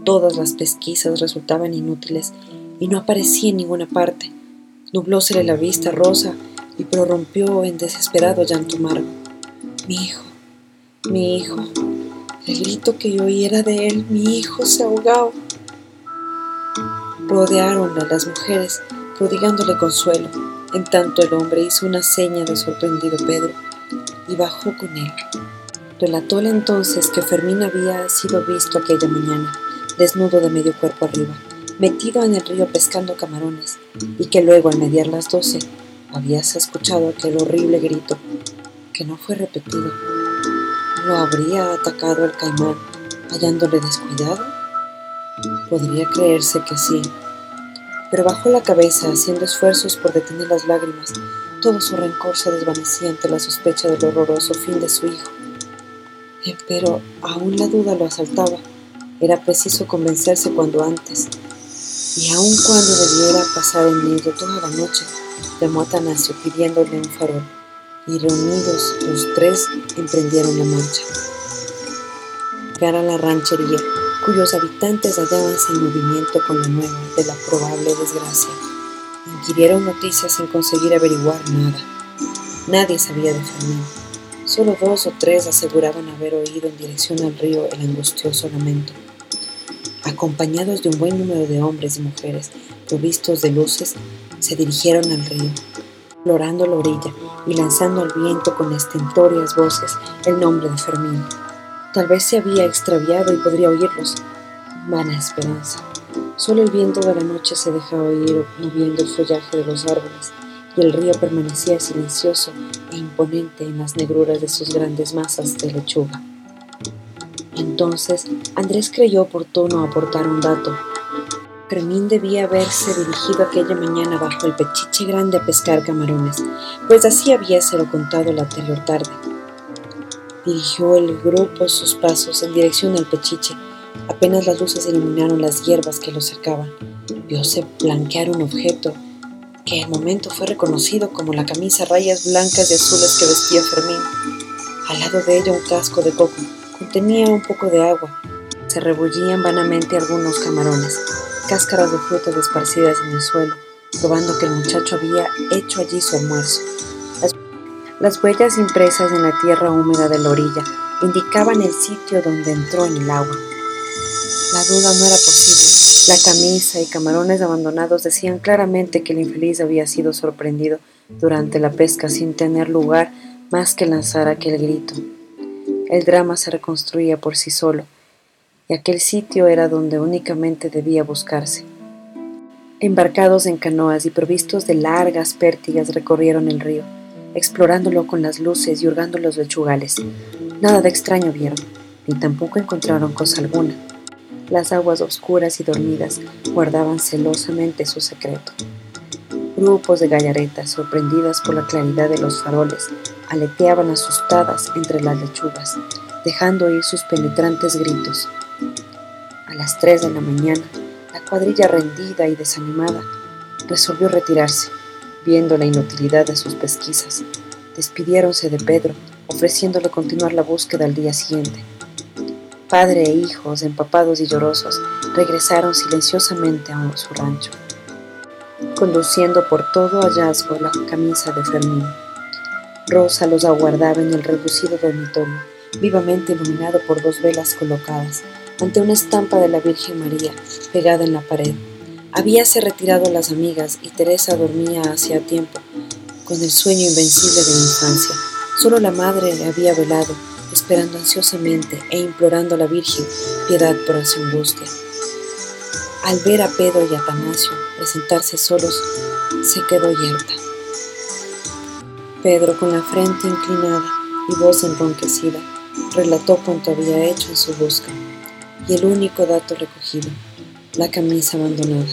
Todas las pesquisas resultaban inútiles y no aparecía en ninguna parte. Nublósele la vista rosa y prorrumpió en desesperado llanto amargo. Mi hijo, mi hijo, el grito que yo oí era de él, mi hijo se ahogaba. Rodearonla las mujeres, prodigándole consuelo. En tanto el hombre hizo una seña de sorprendido Pedro y bajó con él. Relatóle entonces que Fermín había sido visto aquella mañana, desnudo de medio cuerpo arriba, metido en el río pescando camarones, y que luego al mediar las doce habías escuchado aquel horrible grito, no fue repetido. ¿Lo habría atacado el caimán hallándole descuidado? Podría creerse que sí, pero bajó la cabeza haciendo esfuerzos por detener las lágrimas. Todo su rencor se desvanecía ante la sospecha del horroroso fin de su hijo. Pero aún la duda lo asaltaba. Era preciso convencerse cuando antes. Y aun cuando debiera pasar en ello toda la noche, llamó a Atanasio pidiéndole un farol. Y reunidos los tres emprendieron la marcha. Llegar a la ranchería, cuyos habitantes hallábanse en movimiento con la nueva de la probable desgracia. Inquirieron noticias sin conseguir averiguar nada. Nadie sabía de Fermín. Solo dos o tres aseguraban haber oído en dirección al río el angustioso lamento. Acompañados de un buen número de hombres y mujeres provistos de luces, se dirigieron al río, explorando la orilla y lanzando al viento con estentorias voces el nombre de Fermín. Tal vez se había extraviado y podría oírlos. Vana esperanza. Solo el viento de la noche se dejaba oír moviendo el follaje de los árboles y el río permanecía silencioso e imponente en las negruras de sus grandes masas de lechuga. Entonces Andrés creyó oportuno aportar un dato. Fermín debía haberse dirigido aquella mañana bajo el pechiche grande a pescar camarones, pues así había se lo contado la anterior tarde. Dirigió el grupo sus pasos en dirección al pechiche. Apenas las luces iluminaron las hierbas que lo cercaban. Vióse blanquear un objeto que al momento fue reconocido como la camisa rayas blancas y azules que vestía Fermín. Al lado de ella un casco de coco contenía un poco de agua. Se rebullían vanamente algunos camarones, cáscaras de frutas esparcidas en el suelo, probando que el muchacho había hecho allí su almuerzo. Las, las huellas impresas en la tierra húmeda de la orilla indicaban el sitio donde entró en el agua. La duda no era posible. La camisa y camarones abandonados decían claramente que el infeliz había sido sorprendido durante la pesca sin tener lugar más que lanzar aquel grito. El drama se reconstruía por sí solo, y aquel sitio era donde únicamente debía buscarse. Embarcados en canoas y provistos de largas pértigas recorrieron el río, explorándolo con las luces y hurgando los lechugales. Nada de extraño vieron, ni tampoco encontraron cosa alguna. Las aguas oscuras y dormidas guardaban celosamente su secreto. Grupos de gallaretas, sorprendidas por la claridad de los faroles, aleteaban asustadas entre las lechugas, dejando oír sus penetrantes gritos. A las tres de la mañana, la cuadrilla rendida y desanimada resolvió retirarse, viendo la inutilidad de sus pesquisas. Despidiéronse de Pedro, ofreciéndole continuar la búsqueda al día siguiente. Padre e hijos, empapados y llorosos, regresaron silenciosamente a su rancho, conduciendo por todo hallazgo la camisa de Fermín. Rosa los aguardaba en el reducido dormitorio, vivamente iluminado por dos velas colocadas, ante una estampa de la Virgen María pegada en la pared. Habíase retirado las amigas y Teresa dormía hacía tiempo, con el sueño invencible de la infancia. Solo la madre le había velado, esperando ansiosamente e implorando a la Virgen piedad por su angustia. Al ver a Pedro y Atanasio presentarse solos, se quedó yerta. Pedro, con la frente inclinada y voz enronquecida, relató cuanto había hecho en su busca, y el único dato recogido, la camisa abandonada.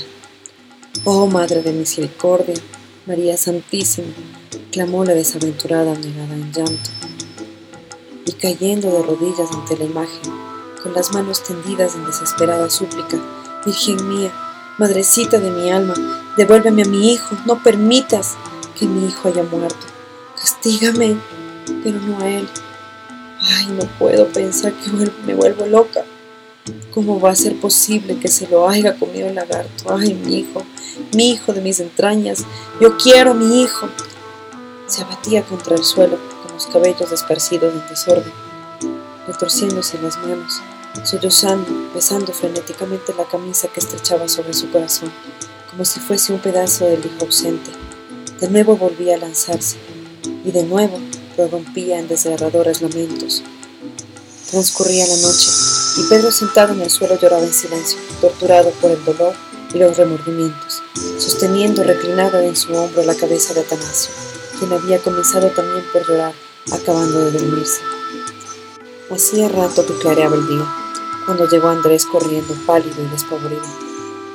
Oh Madre de Misericordia, María Santísima, clamó la desaventurada negada en llanto, y cayendo de rodillas ante la imagen, con las manos tendidas en desesperada súplica, Virgen mía, Madrecita de mi alma, devuélveme a mi hijo, no permitas que mi hijo haya muerto. Castígame, pero no a él. Ay, no puedo pensar que me vuelvo loca. ¿Cómo va a ser posible que se lo haya comido el lagarto? Ay, mi hijo, mi hijo de mis entrañas, yo quiero mi hijo. Se abatía contra el suelo, con los cabellos esparcidos en desorden, retorciéndose las manos, sollozando, besando frenéticamente la camisa que estrechaba sobre su corazón, como si fuese un pedazo del hijo ausente. De nuevo volvía a lanzarse, y de nuevo prorrumpía en desgarradores lamentos. Transcurría la noche y Pedro sentado en el suelo lloraba en silencio, torturado por el dolor y los remordimientos, sosteniendo reclinada en su hombro la cabeza de Atanasio, quien había comenzado también por llorar, acabando de dormirse. Hacía rato que clareaba el día, cuando llegó Andrés corriendo pálido y despavorido.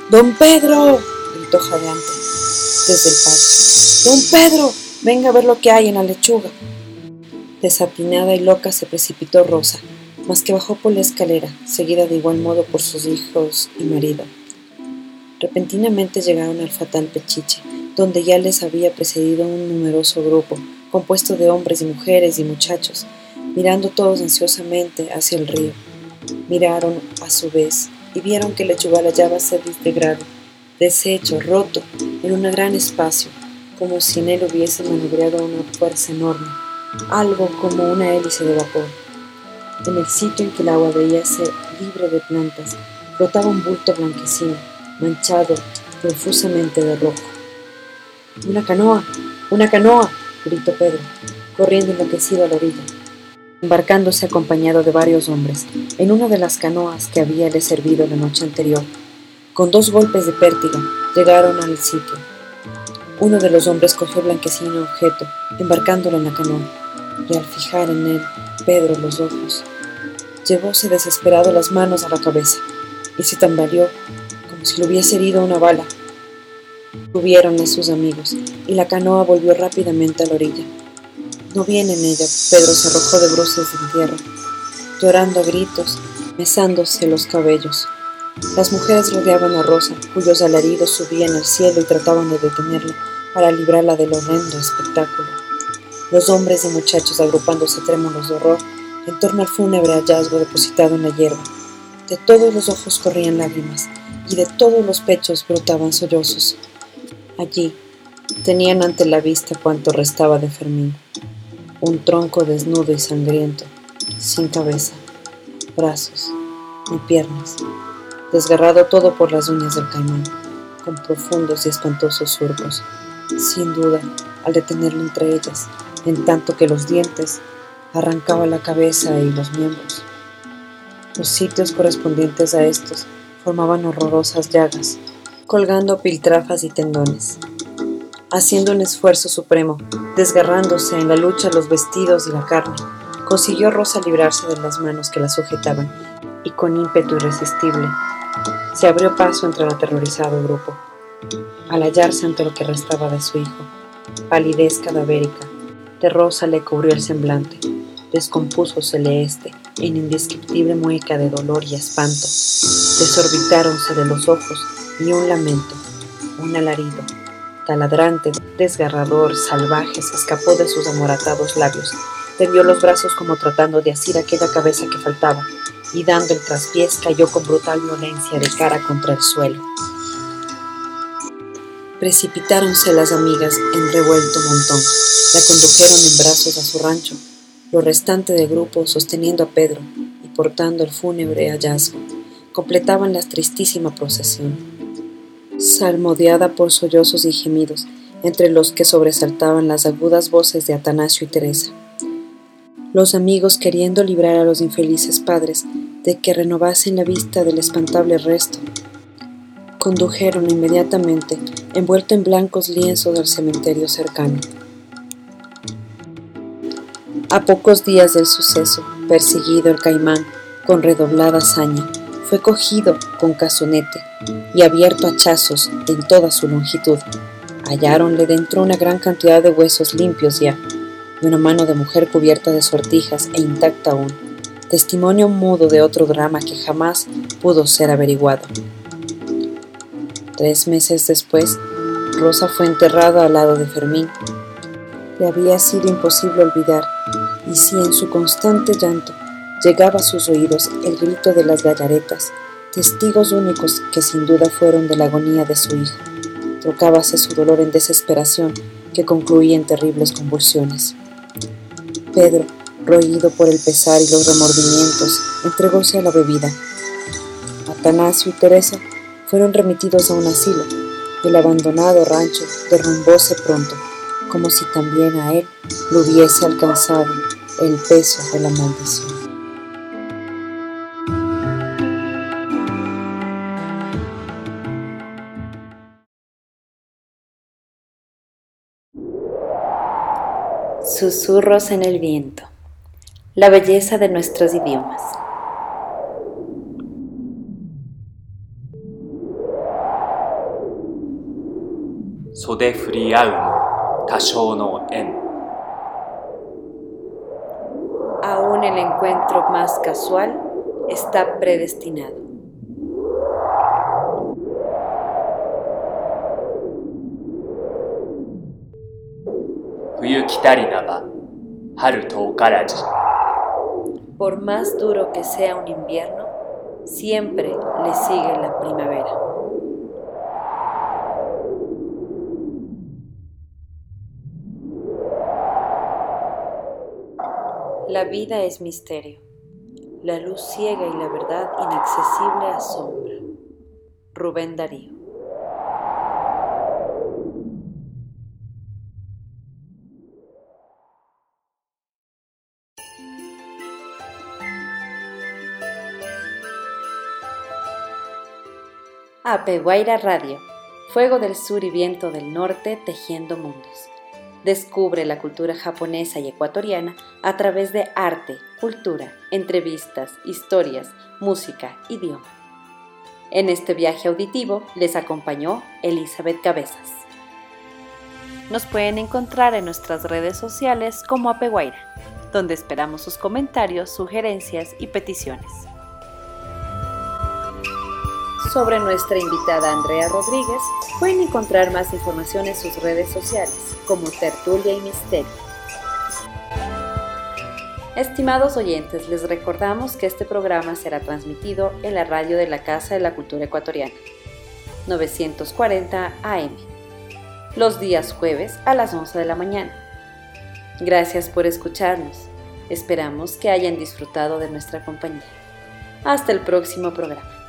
¡Don Pedro! gritó jadeante desde el patio. ¡Don Pedro! Venga a ver lo que hay en la lechuga. Desatinada y loca se precipitó Rosa, mas que bajó por la escalera, seguida de igual modo por sus hijos y marido. Repentinamente llegaron al fatal Pechiche, donde ya les había precedido un numeroso grupo, compuesto de hombres y mujeres y muchachos, mirando todos ansiosamente hacia el río. Miraron a su vez y vieron que Lechugal hallábase desintegrado, deshecho, roto, en un gran espacio, como si en él hubiese maniobrado una fuerza enorme, algo como una hélice de vapor. En el sitio en que el agua veíase libre de plantas, flotaba un bulto blanquecino, manchado profusamente de rojo. ¡Una canoa! ¡Una canoa! gritó Pedro, corriendo enloquecido a la orilla, embarcándose acompañado de varios hombres en una de las canoas que habíale servido la noche anterior. Con dos golpes de pértiga llegaron al sitio. Uno de los hombres cogió blanquecino objeto, embarcándolo en la canoa, y al fijar en él Pedro los ojos, llevóse desesperado las manos a la cabeza y se tambaleó como si le hubiese herido una bala. Subieron a sus amigos y la canoa volvió rápidamente a la orilla. No viene en ella, Pedro se arrojó de bruces en tierra, llorando a gritos, mesándose los cabellos. Las mujeres rodeaban a Rosa, cuyos alaridos subían al cielo y trataban de detenerla para librarla del horrendo espectáculo. Los hombres y muchachos agrupándose trémulos de horror en torno al fúnebre hallazgo depositado en la hierba. De todos los ojos corrían lágrimas y de todos los pechos brotaban sollozos. Allí tenían ante la vista cuanto restaba de Fermín, un tronco desnudo y sangriento, sin cabeza, brazos ni piernas, desgarrado todo por las uñas del caimán, con profundos y espantosos surcos, sin duda, al detenerlo entre ellas, en tanto que los dientes arrancaban la cabeza y los miembros. Los sitios correspondientes a estos formaban horrorosas llagas, colgando piltrafas y tendones. Haciendo un esfuerzo supremo, desgarrándose en la lucha los vestidos y la carne, consiguió Rosa librarse de las manos que la sujetaban y con ímpetu irresistible se abrió paso entre el aterrorizado grupo. Al hallarse ante lo que restaba de su hijo, palidez cadavérica, Rosa le cubrió el semblante, descompúsosele este en indescriptible mueca de dolor y espanto. de los ojos y un lamento, un alarido, taladrante, desgarrador, salvaje, se escapó de sus amoratados labios. Tendió los brazos como tratando de asir aquella cabeza que faltaba, y dando el traspiés cayó con brutal violencia de cara contra el suelo. Precipitáronse las amigas en revuelto montón, la condujeron en brazos a su rancho, lo restante del grupo, sosteniendo a Pedro y portando el fúnebre hallazgo, completaban la tristísima procesión, salmodiada por sollozos y gemidos, entre los que sobresaltaban las agudas voces de Atanasio y Teresa. Los amigos, queriendo librar a los infelices padres de que renovasen la vista del espantable resto, condujeron inmediatamente, envuelto en blancos lienzos, al cementerio cercano. A pocos días del suceso, perseguido el caimán con redoblada hazaña, fue cogido con casonete y abierto a hachazos en toda su longitud. Halláronle dentro una gran cantidad de huesos limpios ya, y una mano de mujer cubierta de sortijas e intacta aún, testimonio mudo de otro drama que jamás pudo ser averiguado. Tres meses después, Rosa fue enterrada al lado de Fermín. Le había sido imposible olvidar y si en su constante llanto llegaba a sus oídos el grito de las gallaretas, testigos únicos que sin duda fueron de la agonía de su hijo. Trocábase su dolor en desesperación que concluía en terribles convulsiones. Pedro, roído por el pesar y los remordimientos, entregóse a la bebida. Atanasio y Teresa fueron remitidos a un asilo. El abandonado rancho derrumbóse pronto, como si también a él lo hubiese alcanzado el peso de la maldición. Susurros en el viento. La belleza de nuestros idiomas. Aún el encuentro más casual está predestinado. Por más duro que sea un invierno, siempre le sigue la primavera. La vida es misterio, la luz ciega y la verdad inaccesible asombra. Rubén Darío. Apeguaira Radio, Fuego del Sur y Viento del Norte tejiendo mundos. Descubre la cultura japonesa y ecuatoriana a través de arte, cultura, entrevistas, historias, música, idioma. En este viaje auditivo les acompañó Elizabeth Cabezas. Nos pueden encontrar en nuestras redes sociales como Apeguaira, donde esperamos sus comentarios, sugerencias y peticiones. Sobre nuestra invitada Andrea Rodríguez, pueden encontrar más información en sus redes sociales como Tertulia y Misterio. Estimados oyentes, les recordamos que este programa será transmitido en la radio de la Casa de la Cultura Ecuatoriana, 940 AM, los días jueves a las 11 de la mañana. Gracias por escucharnos. Esperamos que hayan disfrutado de nuestra compañía. Hasta el próximo programa.